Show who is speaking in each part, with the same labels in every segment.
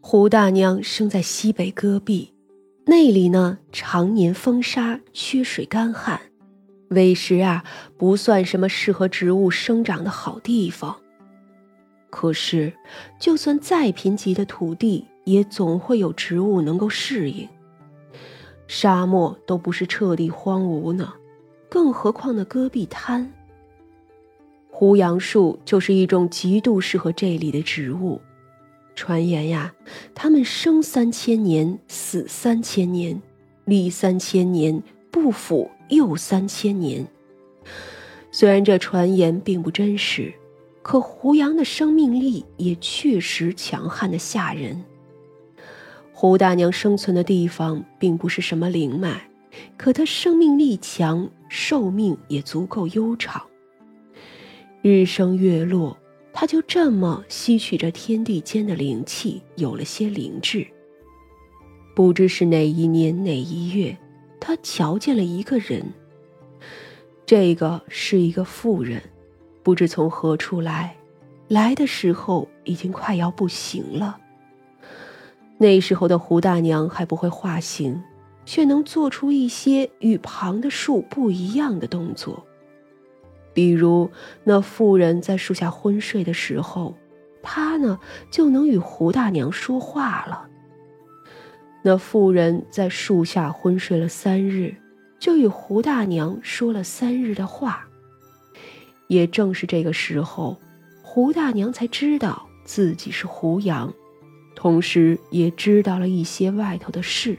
Speaker 1: 胡大娘生在西北戈壁，那里呢常年风沙，缺水干旱，委实啊不算什么适合植物生长的好地方。可是，就算再贫瘠的土地，也总会有植物能够适应。沙漠都不是彻底荒芜呢，更何况那戈壁滩。胡杨树就是一种极度适合这里的植物。传言呀，他们生三千年，死三千年，立三千年，不腐又三千年。虽然这传言并不真实，可胡杨的生命力也确实强悍的吓人。胡大娘生存的地方并不是什么灵脉，可她生命力强，寿命也足够悠长。日升月落，他就这么吸取着天地间的灵气，有了些灵智。不知是哪一年哪一月，他瞧见了一个人。这个是一个妇人，不知从何处来，来的时候已经快要不行了。那时候的胡大娘还不会化形，却能做出一些与旁的树不一样的动作。比如，那妇人在树下昏睡的时候，她呢就能与胡大娘说话了。那妇人在树下昏睡了三日，就与胡大娘说了三日的话。也正是这个时候，胡大娘才知道自己是胡杨。同时也知道了一些外头的事。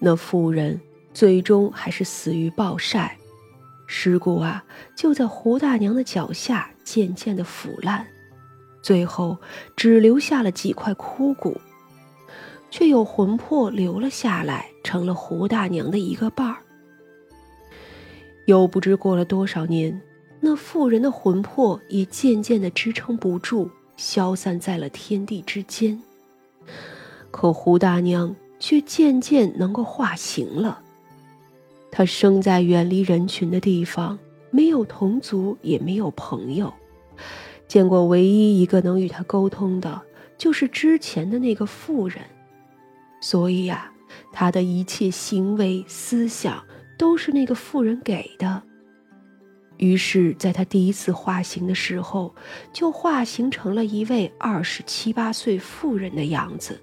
Speaker 1: 那妇人最终还是死于暴晒，尸骨啊就在胡大娘的脚下渐渐的腐烂，最后只留下了几块枯骨，却有魂魄留了下来，成了胡大娘的一个伴儿。又不知过了多少年，那妇人的魂魄也渐渐的支撑不住。消散在了天地之间，可胡大娘却渐渐能够化形了。他生在远离人群的地方，没有同族，也没有朋友，见过唯一一个能与他沟通的，就是之前的那个妇人。所以呀，他的一切行为、思想都是那个妇人给的。于是，在他第一次化形的时候，就化形成了一位二十七八岁妇人的样子。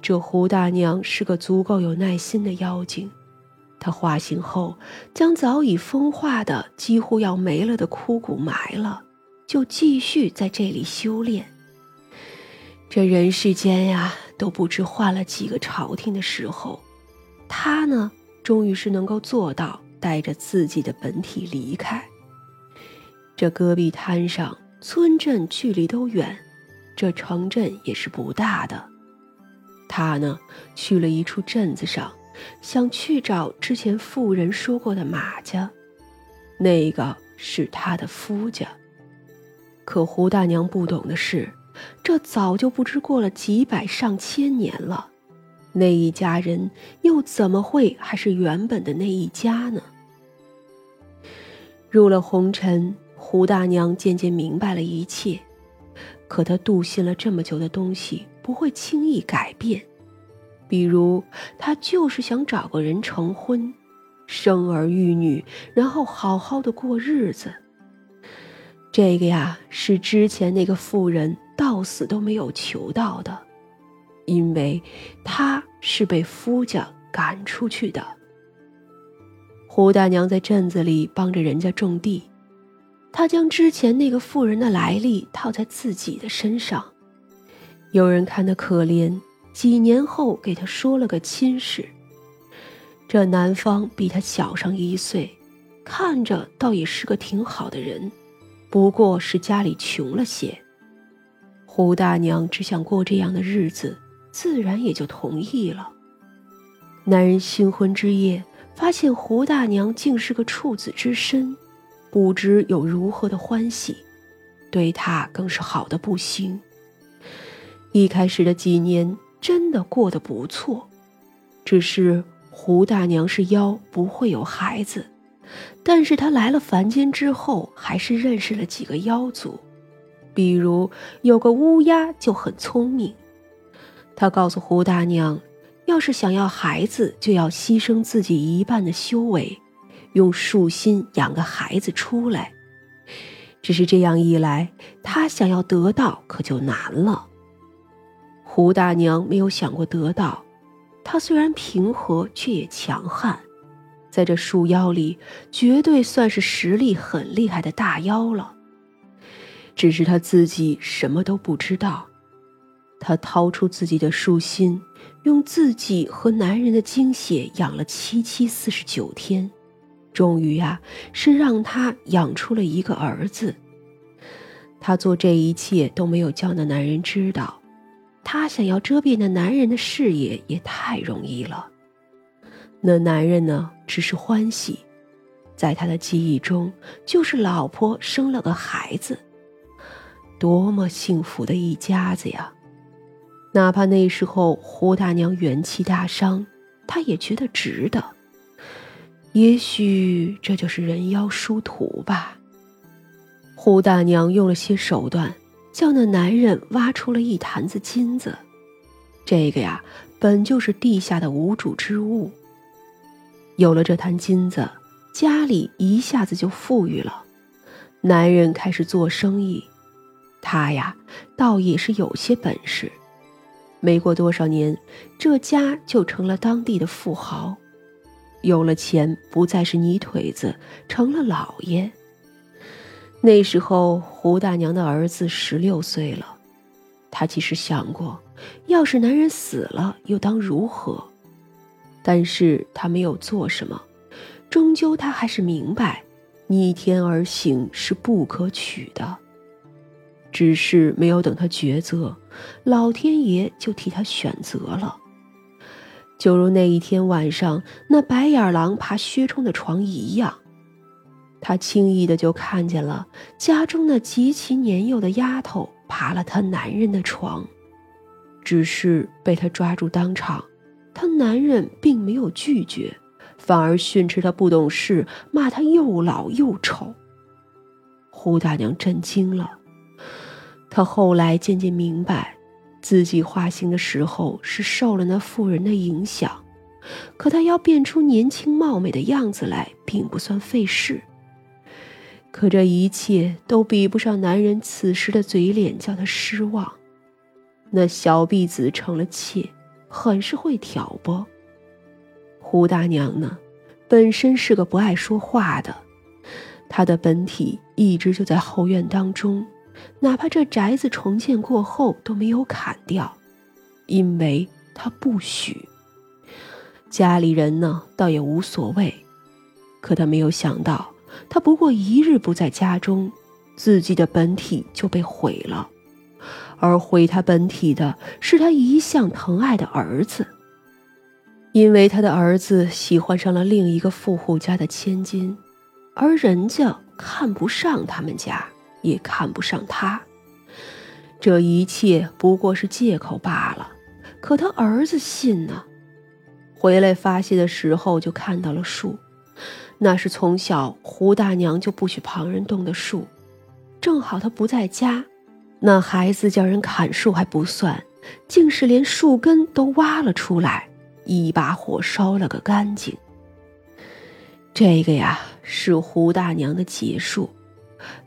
Speaker 1: 这胡大娘是个足够有耐心的妖精，他化形后，将早已风化的几乎要没了的枯骨埋了，就继续在这里修炼。这人世间呀，都不知换了几个朝廷的时候，他呢，终于是能够做到。带着自己的本体离开。这戈壁滩上，村镇距离都远，这城镇也是不大的。他呢，去了一处镇子上，想去找之前妇人说过的马家，那个是他的夫家。可胡大娘不懂的是，这早就不知过了几百上千年了，那一家人又怎么会还是原本的那一家呢？入了红尘，胡大娘渐渐明白了一切。可她笃信了这么久的东西不会轻易改变，比如他就是想找个人成婚，生儿育女，然后好好的过日子。这个呀，是之前那个妇人到死都没有求到的，因为他是被夫家赶出去的。胡大娘在镇子里帮着人家种地，她将之前那个妇人的来历套在自己的身上。有人看她可怜，几年后给他说了个亲事。这男方比他小上一岁，看着倒也是个挺好的人，不过是家里穷了些。胡大娘只想过这样的日子，自然也就同意了。男人新婚之夜。发现胡大娘竟是个处子之身，不知有如何的欢喜，对他更是好的不行。一开始的几年真的过得不错，只是胡大娘是妖，不会有孩子。但是她来了凡间之后，还是认识了几个妖族，比如有个乌鸦就很聪明，他告诉胡大娘，要是想要孩子，就要牺牲自己一半的修为，用树心养个孩子出来。只是这样一来，他想要得到可就难了。胡大娘没有想过得到，她虽然平和，却也强悍，在这树妖里绝对算是实力很厉害的大妖了。只是她自己什么都不知道。她掏出自己的树心，用自己和男人的精血养了七七四十九天。终于呀，是让他养出了一个儿子。他做这一切都没有叫那男人知道，他想要遮蔽那男人的视野也太容易了。那男人呢，只是欢喜，在他的记忆中，就是老婆生了个孩子，多么幸福的一家子呀！哪怕那时候胡大娘元气大伤，他也觉得值得。也许这就是人妖殊途吧。胡大娘用了些手段，叫那男人挖出了一坛子金子。这个呀，本就是地下的无主之物。有了这坛金子，家里一下子就富裕了。男人开始做生意，他呀，倒也是有些本事。没过多少年，这家就成了当地的富豪。有了钱，不再是泥腿子，成了老爷。那时候，胡大娘的儿子十六岁了。她其实想过，要是男人死了，又当如何？但是她没有做什么。终究，她还是明白，逆天而行是不可取的。只是没有等她抉择，老天爷就替她选择了。就如那一天晚上，那白眼狼爬薛冲的床一样，他轻易的就看见了家中那极其年幼的丫头爬了他男人的床，只是被他抓住当场，他男人并没有拒绝，反而训斥他不懂事，骂他又老又丑。胡大娘震惊了，她后来渐渐明白。自己化形的时候是受了那妇人的影响，可她要变出年轻貌美的样子来，并不算费事。可这一切都比不上男人此时的嘴脸，叫他失望。那小婢子成了妾，很是会挑拨。胡大娘呢，本身是个不爱说话的，她的本体一直就在后院当中。哪怕这宅子重建过后都没有砍掉，因为她不许。家里人呢，倒也无所谓。可他没有想到，他不过一日不在家中，自己的本体就被毁了。而毁他本体的是他一向疼爱的儿子，因为他的儿子喜欢上了另一个富户家的千金，而人家看不上他们家。也看不上他，这一切不过是借口罢了。可他儿子信呢。回来发泄的时候，就看到了树，那是从小胡大娘就不许旁人动的树。正好他不在家，那孩子叫人砍树还不算，竟是连树根都挖了出来，一把火烧了个干净。这个呀，是胡大娘的劫数，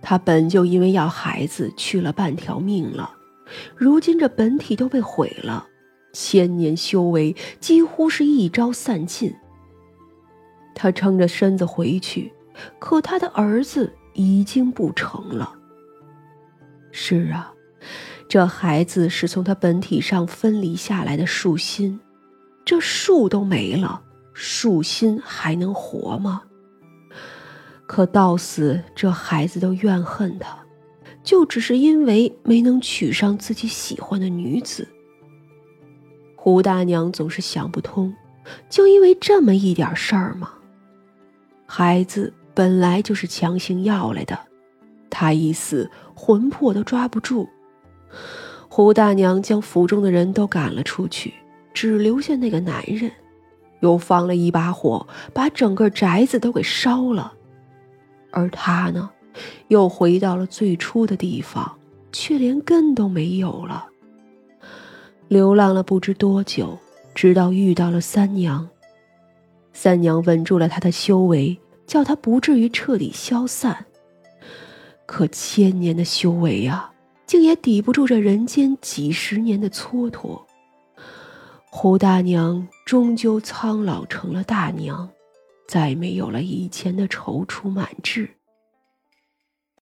Speaker 1: 她本就因为要孩子去了半条命了，如今这本体都被毁了，千年修为几乎是一朝散尽。他撑着身子回去，可他的儿子已经不成了。是啊，这孩子是从他本体上分离下来的树心，这树都没了，树心还能活吗？可到死，这孩子都怨恨他，就只是因为没能娶上自己喜欢的女子。胡大娘总是想不通，就因为这么一点事儿吗？孩子本来就是强行要来的，他一死，魂魄都抓不住。胡大娘将府中的人都赶了出去，只留下那个男人，又放了一把火，把整个宅子都给烧了。而他呢，又回到了最初的地方，却连根都没有了。流浪了不知多久，直到遇到了三娘。三娘稳住了他的修为，叫他不至于彻底消散。可千年的修为呀，竟也抵不住这人间几十年的蹉跎。胡大娘终究苍老成了大娘，再没有了以前的踌躇满志。